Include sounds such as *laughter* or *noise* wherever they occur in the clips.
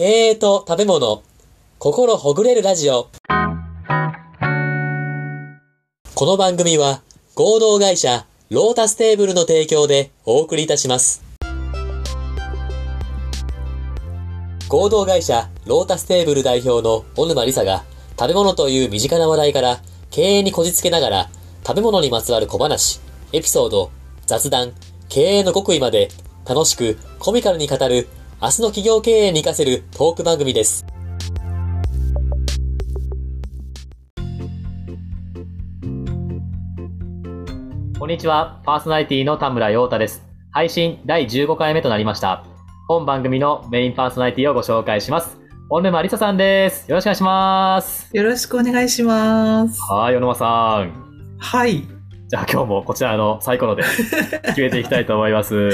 経営と食べ物、心ほぐれるラジオ。この番組は合同会社ロータステーブルの提供でお送りいたします。合同会社ロータステーブル代表の小沼理沙が食べ物という身近な話題から経営にこじつけながら食べ物にまつわる小話、エピソード、雑談、経営の極意まで楽しくコミカルに語る明日の企業経営に活かせるトーク番組です。こんにちは、パーソナリティの田村陽太です。配信第15回目となりました。本番組のメインパーソナリティをご紹介します。小沼理沙さんです。よろしくお願いします。よろしくお願いします。はい、小沼さん。はい。じゃあ今日もこちらのサイコロで *laughs* 決めていきたいと思います。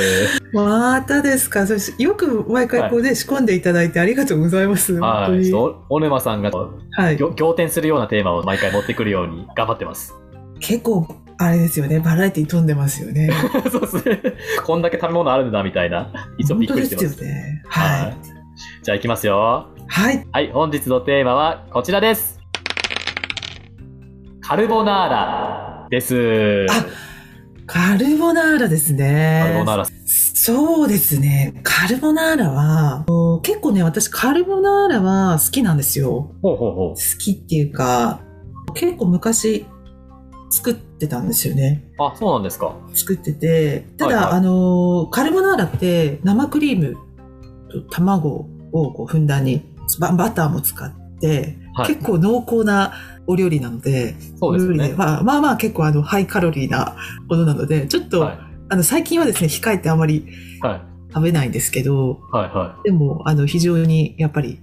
またですか？よく毎回こうね、仕込んでいただいてありがとうございます。はい。小沼さんがはい。仰仰天するようなテーマを毎回持ってくるように頑張ってます。結構、あれですよね。バラエティ飛んでますよね。*laughs* そうですね。こんだけ食べ物あるんだみたいな。いつもびっくりしてます。すよね。はい。じゃあ行きますよ。はい。はい、本日のテーマはこちらです。カルボナーラです。あカルボナーラですね。カルボナーラ。そうですね。カルボナーラは、結構ね、私カルボナーラは好きなんですよ。ほうほうほう。好きっていうか、結構昔作ってたんですよね。あ、そうなんですか。作ってて、ただ、はいはいあのーカルボナーラって生クリームと卵をこうふんだんにババターも使って、はい結構濃厚なお料理なので、そうですよね。まあまあまあ結構あのハイカロリーなものなので、ちょっと、はい。あの最近はですね、控えてあまりはい。食べないんですけど、はい。はでもあの非常にやっぱり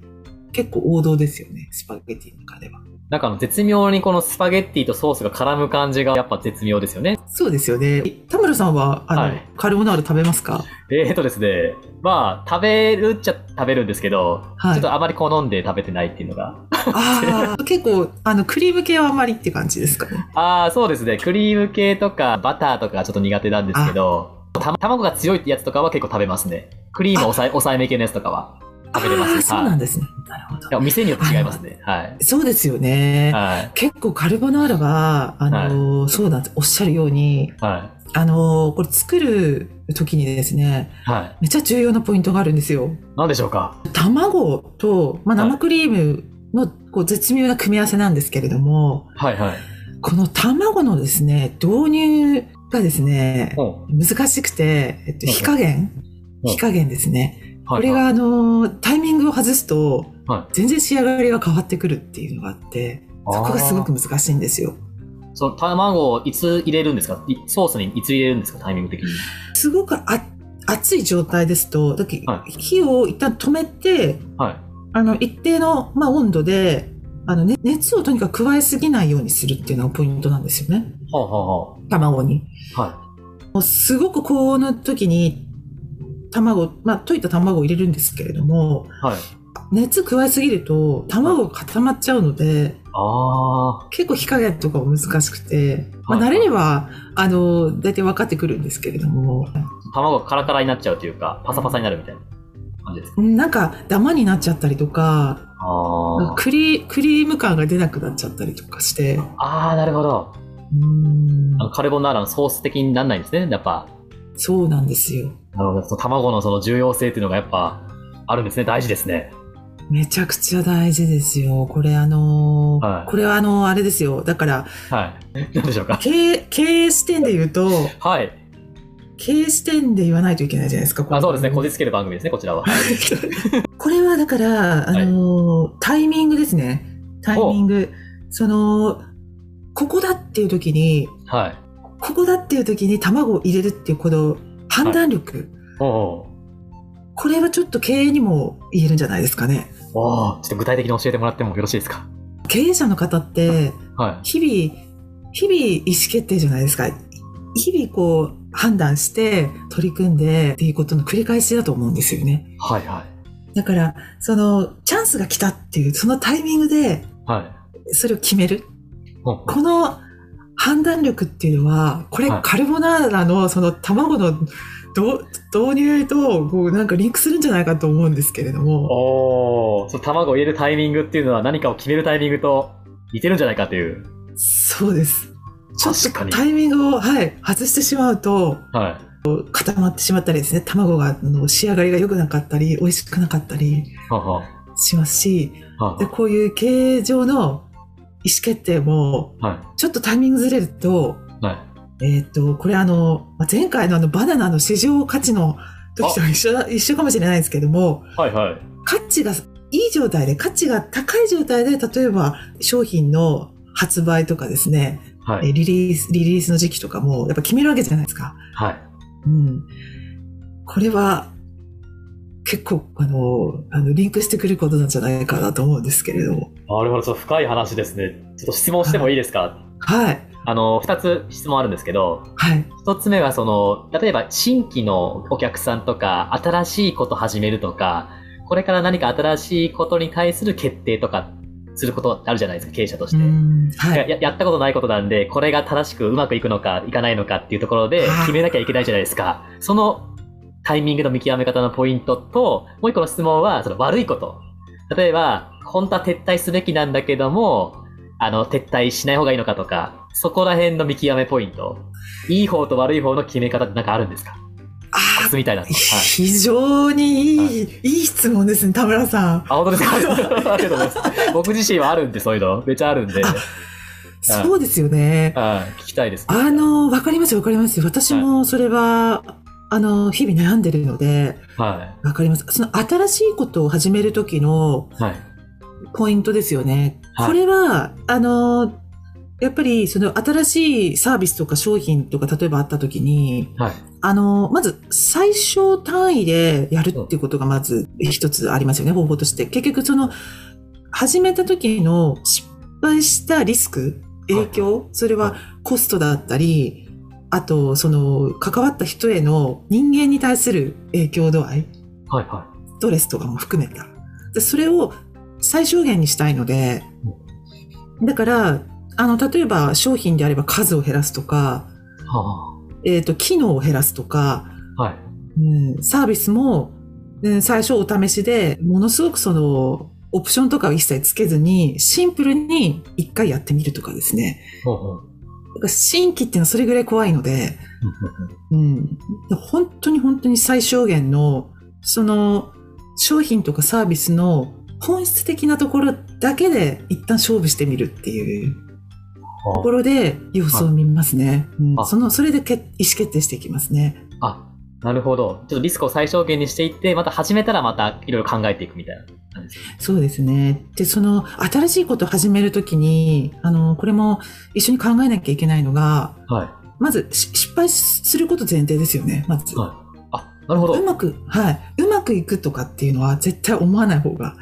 結構王道ですよね、スパゲティの中では。い。なんかあの、絶妙にこのスパゲッティとソースが絡む感じがやっぱ絶妙ですよね。そうですよね。田村さんはあの、はいカルボナーラ食べますか？えーとですね、まあ、食べるっちゃ食べるんですけど、はいちょっとあまり好んで食べてないっていうのが。ああ、*laughs* 結構、あの、クリーム系はあんまりって感じですかね？ああ、そうですね。クリーム系とかバターとかちょっと苦手なんですけど、た卵が強いってやつとかは結構食べますね。クリーム抑え抑えめ系のやつとかは食べれますああ、そうはいなんですね。なるほど店によって違いますね。はい。そうですよね。はい。結構カルボナーラは、あのーそうなんです。おっしゃるように、はあのーこれ作る時にですね、い。はい。めっちゃ重要なポイントがあるんですよ。何でしょうか？卵と、まあ、はい生クリームのこう絶妙な組み合わせなんですけれども、はいはい。この卵のですね、導入がですね、ほ難しくて、えっと、火加減？うん火加減ですね。これが、あのータイミングを外すと、は全然仕上がりが変わってくるっていうのがあって、そこがすごく難しいんですよ。その卵をいつ入れるんですか？いソースにいつ入れるんですか？タイミング的に。すごくあ熱い状態ですと、だ火を一旦止めて、はい。あの、一定の、まあ、温度で、あの、ね、熱をとにかく加えすぎないようにするっていうのがポイントなんですよね。ほうほうほ卵に。う。はもうすごく高温の時に、卵、まあ、溶いた卵を入れるんですけれども、い。はい。熱加えすぎると卵が固まっちゃうので、あ結構火加減とかも難しくて、まあ、はい慣れれば、あの、大体分かってくるんですけれども、あ。卵がカラカラになっちゃうというか、パサパサになるみたいな感じですか？なんかダマになっちゃったりとか、クリクリーム感が出なくなっちゃったりとかして、あー、なるほど。うーんあのカルボナーラのソース的にならないんですね。やっぱ。そうなんですよ。なるほど。その卵のその重要性っていうのがやっぱあるんですね。大事ですね。めちゃくちゃ大事ですよ。これあのーはいこれはあのーあれですよ。だから、はい。*laughs* 何でしょうか？経営、経営視点で言うと、はい。経営視点で言わないといけないじゃないですか。あそうですね。ここじつける番組ですね、こちらは。*laughs* これはだから、あのータイミングですね。タイミング。その、ここだっていう時に、はい。ここだっていう時に卵を入れるっていうこの判断力。おーこれはちょっと経営にも言えるんじゃないですかね。おーちょっと具体的に教えてもらってもよろしいですか？経営者の方って、は日々、日々意思決定じゃないですか。日々こう判断して取り組んでっていうことの繰り返しだと思うんですよね。い。はいはい。だから、そのチャンスが来たっていう、そのタイミングではい。それを決める。ほうこの判断力っていうのは、これはいカルボナーラのその卵のど導入とこうなんかリンクするんじゃないかと思うんですけれども。おお、その卵を入れるタイミングっていうのは何かを決めるタイミングと似てるんじゃないかという。そうです。ちょっ確かに。とタイミングを、はい、外してしまうとはい。固まってしまったりですね、卵があの仕上がりが良くなかったり、美味しくなかったりははしますし、はでこういう経営上の意思決定も、はちょっとタイミングずれると、い。はい。えっ、と、これあの、まあ前回のあのバナナの市場価値の時と一緒だ、一緒かもしれないですけども、はいはい。価値がいい状態で、価値が高い状態で、例えば商品の発売とかですね、えはい。リリース、リリースの時期とかも、やっぱ決めるわけじゃないですか。はい。うん。これは、結構、あの、あの、リンクしてくることなんじゃないかなと思うんですけれども。なるほど、ちょっと深い話ですね。ちょっと質問してもいいですか？はい。あの、二つ質問あるんですけど、はい。一つ目はその、例えば新規のお客さんとか、新しいこと始めるとか、これから何か新しいことに対する決定とか、することあるじゃないですか、経営者として。うん。はい。ややったことないことなんで、これが正しくうまくいくのかいかないのかっていうところではい決めなきゃいけないじゃないですか。そのタイミングの見極め方のポイントと、もう一個の質問は、その悪いこと。例えば、本当は撤退すべきなんだけども、あの、撤退しない方がいいのかとか、そこら辺の見極めポイント。いい方と悪い方の決め方ってなんかあるんですか？あコツみたいなの。はい。非常にいい、はいいい質問ですね、田村さん。あ、本当ですか？*laughs* ありがとうございます。僕自身はあるんで、そういうの。めっちゃあるんで。あそうですよね。はい。聞きたいです、あの、わかりますわかります。私もそれは、あの、日々悩んでるので、はわかります。その新しいことを始めるときの。ポイントですよね。はいこれは、あの、やっぱりその新しいサービスとか商品とか例えばあったときに、はい。あの、まず最小単位でやるっていうことがまず一つありますよね、方法として。結局その、始めた時の失敗したリスク、影響、それはコストだったり、あと、その、関わった人への人間に対する影響度合い、はい。はストレスとかも含めた。でそれを最小限にしたいので、だから、あの、例えば商品であれば数を減らすとか、い。はえっ、と、機能を減らすとか、あ。はい。うん、サービスも、うん最初お試しで、ものすごくその、オプションとかを一切つけずに、シンプルに一回やってみるとかですね。ほうほう。だから新規っていうのはそれぐらい怖いので、うん、で本当に本当に最小限の、その、商品とかサービスの本質的なところだけで一旦勝負してみるっていうところで様子を見ますね。うん。あ。その、それでけ意思決定していきますね。あ、なるほど。ちょっとリスクを最小限にしていって、また始めたらまたいろいろ考えていくみたいな感じですね。そうですね。で、その、新しいことを始めるときに、あの、これも一緒に考えなきゃいけないのが、はまず、し失敗すること前提ですよね、まず。い。はい。あ、なるほど。うまく、はい。うまくいくとかっていうのは絶対思わない方が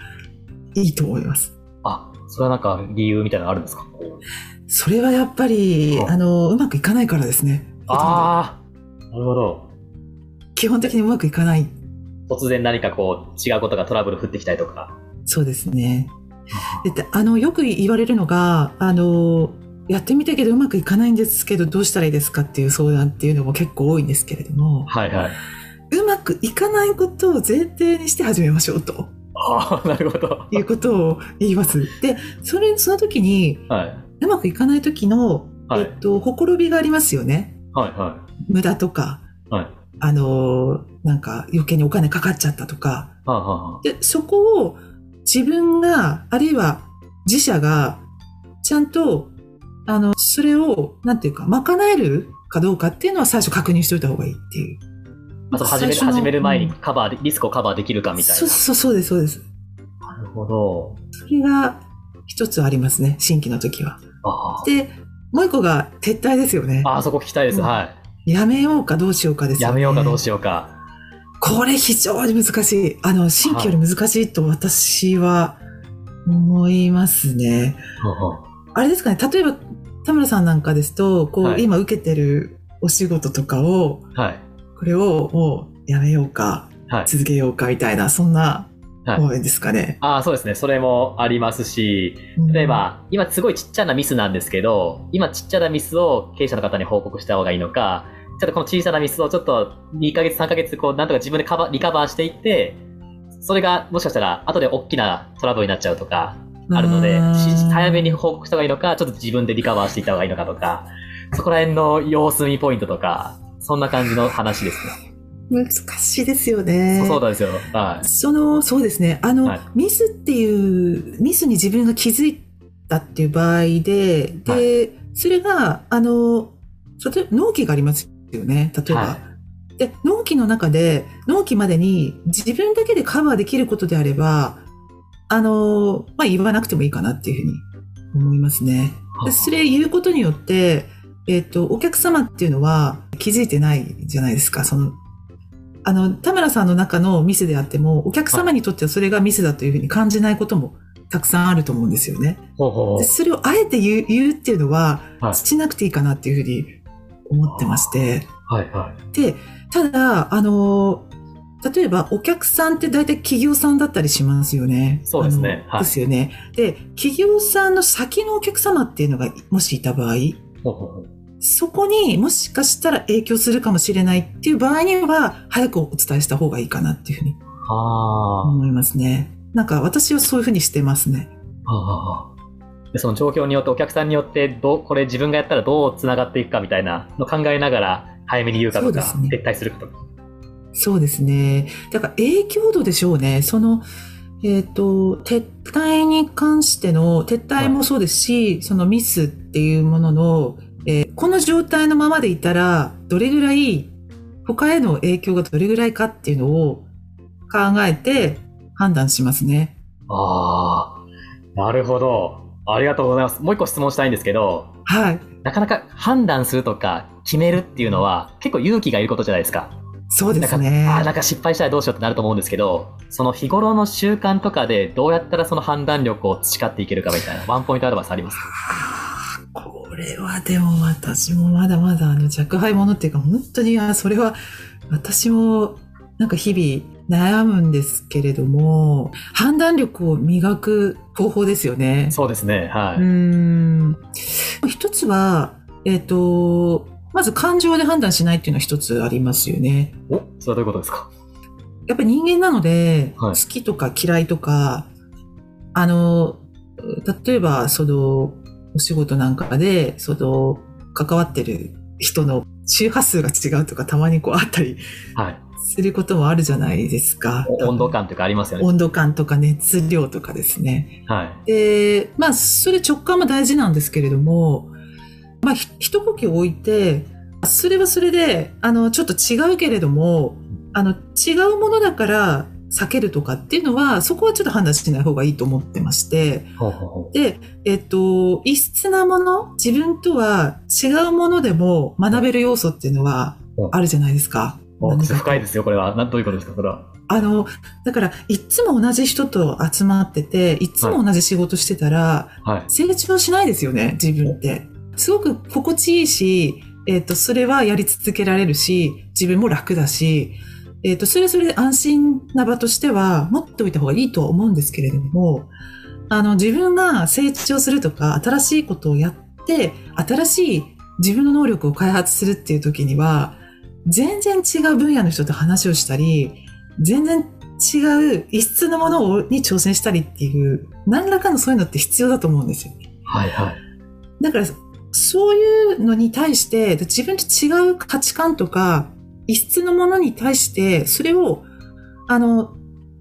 いいと思います。あ、それはなんか理由みたいなのあるんですか？それはやっぱり、はいあの、うまくいかないからですね。ああ、なるほど。基本的にうまくいかない。突然何かこう違うことがトラブル降ってきたりとか。そうですね。であの、よく言われるのが、あの、やってみたけどうまくいかないんですけど、どうしたらいいですかっていう相談っていうのも結構多いんですけれども、はいはい。うまくいかないことを前提にして始めましょうとああ、*laughs* なるほど。いうことを言います。で、それ、その時に、はい。うまくいかない時の、はいえっと、ほころびがありますよね。はいは無駄とか、い。はい。あの、なんか余計にお金かかっちゃったとか。はあ、はあはあ、で、そこを自分が、あるいは自社が、ちゃんと、あの、それを、なんていうか、賄えるかどうかっていうのは最初確認しておいた方がいいっていう。あと始め始める前にうんカバーで、リスクをカバーできるかみたいな。そうそう、そうです、そうです。なるほど。それが一つありますね、新規の時は。あで、もう一個が撤退ですよねあ。。あそこ聞きたいです。うんはやめようかどうしようかでい。すよね。やめようかどうしようか。これ非常に難しい。あの、新規より難しいと私は思いますね。ほうほうあれですかね、例えば田村さんなんかですと、こう、はい今受けてるお仕事とかを、はい。これをもうやめようか、はい。続けようかみたいな、そんなはいですかね。ああ、そうですね。それもありますし、うん例え、ば、今すごいちっちゃなミスなんですけど、今ちっちゃなミスを経営者の方に報告した方がいいのか、ちょっとこの小さなミスをちょっと2ヶ月、3ヶ月、こう、なんとか自分でカバリカバーしていって、それがもしかしたら後で大きなトラブルになっちゃうとか、あるので、早めに報告した方がいいのか、ちょっと自分でリカバーしていった方がいいのかとか、そこら辺の様子見ポイントとか、そんな感じの話ですね。難しいですよね。そうなんですよ。はい。その、そうですね。あの、はいミスっていう、ミスに自分が気づいたっていう場合で、で、はそれが、あの、例えば納期がありますよね。例えば。はで、納期の中で、納期までに自分だけでカバーできることであれば、あの、まあ、言わなくてもいいかなっていうふうに思いますね。でそれ言うことによって、えっ、と、お客様っていうのは気づいてないじゃないですか。その、あの、田村さんの中のミスであっても、お客様にとってはそれがミスだというふうに感じないこともたくさんあると思うんですよね。でそれをあえて言う言うっていうのは、はいしなくていいかなっていうふうに思ってまして。はいはい。で、ただ、あの、例えばお客さんって大体企業さんだったりしますよね。そうですねはいですよね。で、企業さんの先のお客様っていうのがもしいた場合、ほうほうほうそこにもしかしたら影響するかもしれないっていう場合には、早くお伝えした方がいいかなっていうふうにあ思いますね。なんか私はそういうふうにしてますね。あ。はあ。で、その状況によって、お客さんによって、どう、これ自分がやったらどう繋がっていくかみたいなの考えながら、早めに言うかとか、ね撤退するかとか。そうですね。だから影響度でしょうね。その、えっ、と、撤退に関しての、撤退もそうですし、そのミスっていうものの、えーこの状態のままでいたら、どれぐらい、他への影響がどれぐらいかっていうのを考えて判断しますね。ああ。なるほど。ありがとうございます。もう一個質問したいんですけど、はい。なかなか判断するとか決めるっていうのは結構勇気がいることじゃないですか。そうですね。かあーなんか失敗したらどうしようってなると思うんですけど、その日頃の習慣とかでどうやったらその判断力を培っていけるかみたいなワンポイントアドバイスありますれはでも私もまだまだあの若輩者っていうか本当にあそれは私もなんか日々悩むんですけれども判断力を磨く方法ですよね。そうですね。はうーい。ん一つは、えっ、と、まず感情で判断しないっていうのは一つありますよね。お、それはどういうことですか？やっぱり人間なので、はい好きとか嫌いとか、あの、例えば、その、お仕事なんかで、その、関わってる人の周波数が違うとか、たまにこうあったりはい。することもあるじゃないですか。お温度感とかありますよね。温度感とか熱量とかですね。はい。で、まあ、それ直感も大事なんですけれども、まあ、ひ一呼吸置いて、それはそれで、あの、ちょっと違うけれども、あの、違うものだから避けるとかっていうのは、そこはちょっと判断しない方がいいと思ってまして、で、えっと、異質なもの、自分とは違うものでも学べる要素っていうのはあるじゃないですか。う。深いですよ、これは。などういうことですか、これは？あの、だから、いっつも同じ人と集まってて、いっつも同じ仕事してたら、はい。成長しないですよね、自分って。すごく心地いいし、えっ、と、それはやり続けられるし、自分も楽だし、えっ、と、それはそれで安心な場としては持っておいた方がいいとは思うんですけれども、あの、自分が成長するとか、新しいことをやって、新しい自分の能力を開発するっていう時には、全然違う分野の人と話をしたり、全然違う異質なものをに挑戦したりっていう、何らかのそういうのって必要だと思うんですよ。はいはい。だから、そういうのに対して、自分と違う価値観とか、異質のものに対して、それを、あの、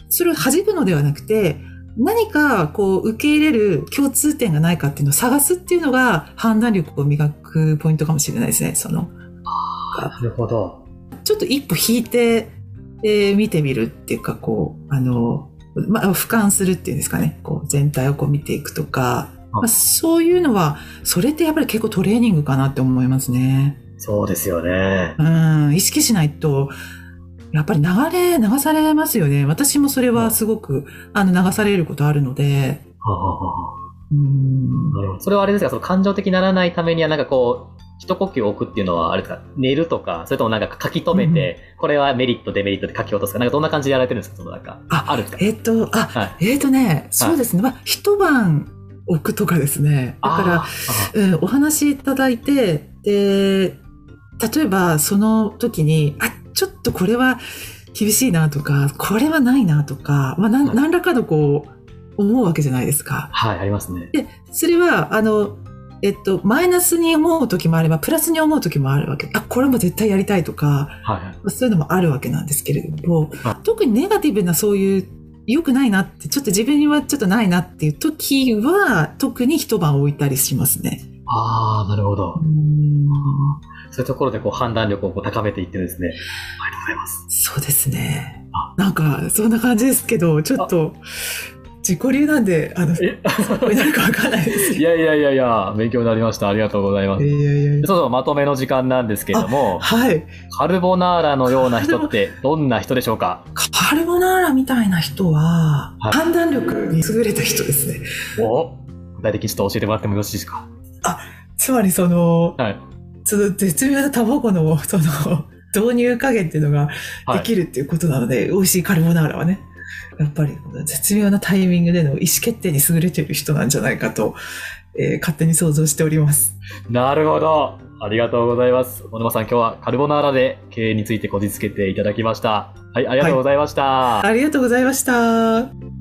それを弾くのではなくて、何かこう受け入れる共通点がないかっていうのを探すっていうのが判断力を磨くポイントかもしれないですね。その、なるほど。ちょっと一歩引いて、えー見てみるっていうか、こう、あの、まあ、俯瞰するっていうんですかね。こう、全体をこう見ていくとか、まあ、そういうのは、それってやっぱり結構トレーニングかなって思いますね。そうですよね。うん、意識しないと、やっぱり流れ、流されますよね。私もそれはすごく、あの、流されることあるので、はあはあはあうん、なるほどそれはあれですか、その感情的にならないためには、なんかこう、一呼吸置くっていうのは、あれですか、寝るとか、それともなんか書き留めて、これはメリット、デメリットで書き落とすか、なんかどんな感じでやられてるんですか、そのなんか。ああるんですか？えっ、と、あ、はい。えっ、とね、そうですね。まあ、一晩置くとかですね。だから、うん、お話いただいて、で、例えばその時に、あ、ちょっとこれは厳しいなとか、これはないなとか、まあ、なんはい何らかのこう、思うわけじゃないですか。はい、ありますね。で、それは、あの、えっと、マイナスに思う時もあれば、プラスに思う時もあるわけ。あ、これも絶対やりたいとか、はい。まあそういうのもあるわけなんですけれども、はい特にネガティブなそういう良くないなって、ちょっと自分にはちょっとないなっていう時は、特に一晩置いたりしますね。ああ、なるほどう。んそういうところでこう判断力を高めていってですね。ありがとうございます。そうですね。なんか、そんな感じですけど、ちょっと、自己流なんで、あの、え？これなるかわかんないです。いやいやいやいや、勉強になりました。ありがとうございます。いやいやいやそうそう、まとめの時間なんですけれども、はい。カルボナーラのような人ってどんな人でしょうか？カルボナーラみたいな人は、はい判断力に優れた人ですね。お具体的にちょっと教えてもらってもよろしいですか？つまりその、はい。その絶妙な卵の、その、導入加減っていうのがはい。できるっていうことなので、美味しいカルボナーラはね、やっぱり絶妙なタイミングでの意思決定に優れている人なんじゃないかと、えー勝手に想像しております。なるほど。ありがとうございます。小沼さん、今日はカルボナーラで経営についてこじつけていただきました。はい、ありがとうございました。ありがとうございました。